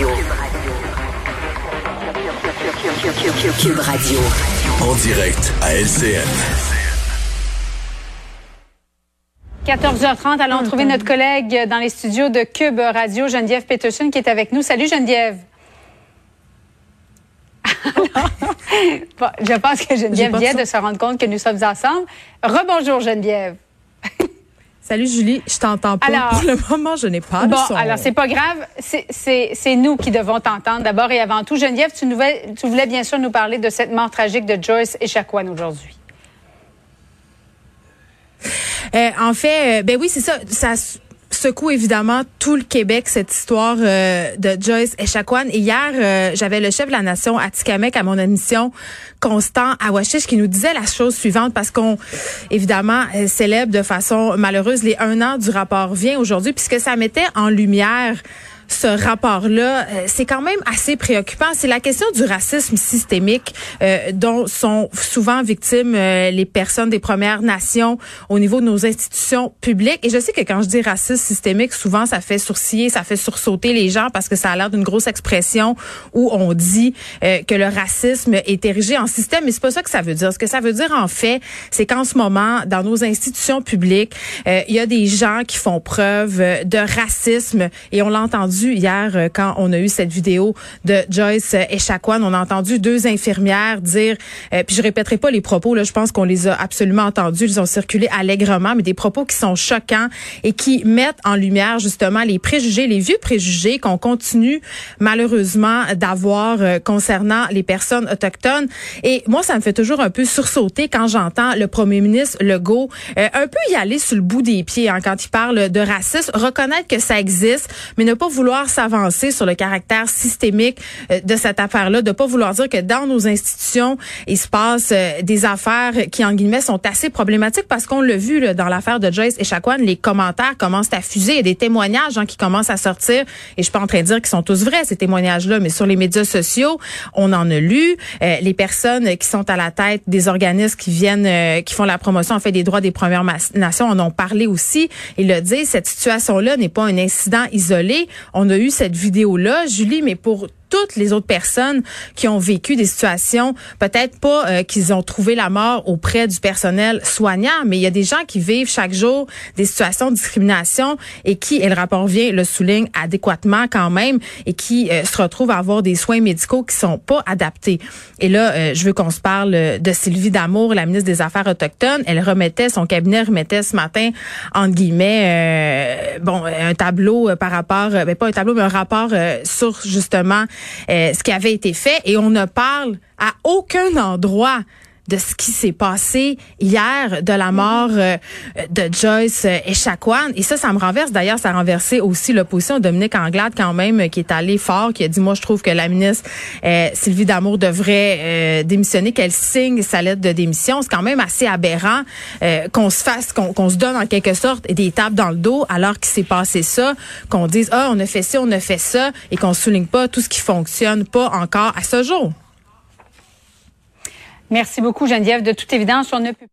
Radio. Cube Radio. En direct à LCN. 14h30, allons trouver notre collègue dans les studios de Cube Radio, Geneviève Peterson, qui est avec nous. Salut Geneviève. Bon, je pense que Geneviève vient de se rendre compte que nous sommes ensemble. Rebonjour Geneviève. Salut Julie, je t'entends pas. Alors- Pour le moment, je n'ai pas Bon, de son. alors c'est pas grave, c'est- nous qui devons t'entendre d'abord et avant tout. Geneviève, tu, voulais, tu voulais bien sûr nous parler de cette mort tragique de Joyce Echaquan aujourd'hui. Euh, en fait, euh, ben oui, c'est ça. Ça secoue évidemment tout le Québec cette histoire euh, de Joyce Echaquan. Et hier, euh, j'avais le chef de la nation Atikamek à mon admission, Constant Awashish, qui nous disait la chose suivante parce qu'on évidemment euh, célèbre de façon malheureuse les un an du rapport vient aujourd'hui puisque ça mettait en lumière ce rapport-là, euh, c'est quand même assez préoccupant. C'est la question du racisme systémique euh, dont sont souvent victimes euh, les personnes des Premières Nations au niveau de nos institutions publiques. Et je sais que quand je dis racisme systémique, souvent ça fait sourciller, ça fait sursauter les gens parce que ça a l'air d'une grosse expression où on dit euh, que le racisme est érigé en système. Mais c'est pas ça que ça veut dire. Ce que ça veut dire en fait, c'est qu'en ce moment, dans nos institutions publiques, euh, il y a des gens qui font preuve euh, de racisme et on l'a entendu hier euh, quand on a eu cette vidéo de Joyce euh, Echaquan. On a entendu deux infirmières dire, euh, puis je répéterai pas les propos, là, je pense qu'on les a absolument entendus, ils ont circulé allègrement, mais des propos qui sont choquants et qui mettent en lumière justement les préjugés, les vieux préjugés qu'on continue malheureusement d'avoir euh, concernant les personnes autochtones. Et moi, ça me fait toujours un peu sursauter quand j'entends le premier ministre Legault euh, un peu y aller sur le bout des pieds hein, quand il parle de racisme, reconnaître que ça existe, mais ne pas vouloir s'avancer sur le caractère systémique euh, de cette affaire-là, de pas vouloir dire que dans nos institutions, il se passe euh, des affaires qui, en guillemets, sont assez problématiques parce qu'on l'a vu là, dans l'affaire de Joyce et Chacoan, les commentaires commencent à fuser, il des témoignages hein, qui commencent à sortir, et je suis pas en train de dire qu'ils sont tous vrais, ces témoignages-là, mais sur les médias sociaux, on en a lu. Euh, les personnes qui sont à la tête des organismes qui viennent, euh, qui font la promotion en fait des droits des Premières Nations, en ont parlé aussi. Ils le disent, cette situation-là n'est pas un incident isolé. A eu cette vidéo-là, Julie, mais pour toutes les autres personnes qui ont vécu des situations, peut-être pas euh, qu'ils ont trouvé la mort auprès du personnel soignant, mais il y a des gens qui vivent chaque jour des situations de discrimination et qui, et le rapport vient le souligne adéquatement quand même, et qui euh, se retrouvent à avoir des soins médicaux qui sont pas adaptés. Et là, euh, je veux qu'on se parle euh, de Sylvie Damour, la ministre des Affaires autochtones. Elle remettait, son cabinet remettait ce matin, entre guillemets, euh, bon, un tableau euh, par rapport, euh, ben pas un tableau, mais un rapport sur justement euh, ce qui avait été fait. Et on ne parle à aucun endroit de ce qui s'est passé hier, de la mort euh, de Joyce Echaquan. Et ça, ça me renverse. D'ailleurs, ça a renversé aussi l'opposition. Dominique Anglade, quand même, euh, qui est allé fort, qui a dit, moi, je trouve que la ministre euh, Sylvie Damour devrait démissionner, qu'elle signe sa lettre de démission. C'est quand même assez aberrant qu'on se fasse, qu'on se donne en quelque sorte des tapes dans le dos alors qu'il s'est passé ça, qu'on dise, ah, on a fait ça, on a fait ça, et qu'on souligne pas tout ce qui fonctionne pas encore à ce jour. Merci beaucoup Geneviève. De toute évidence, on ne peut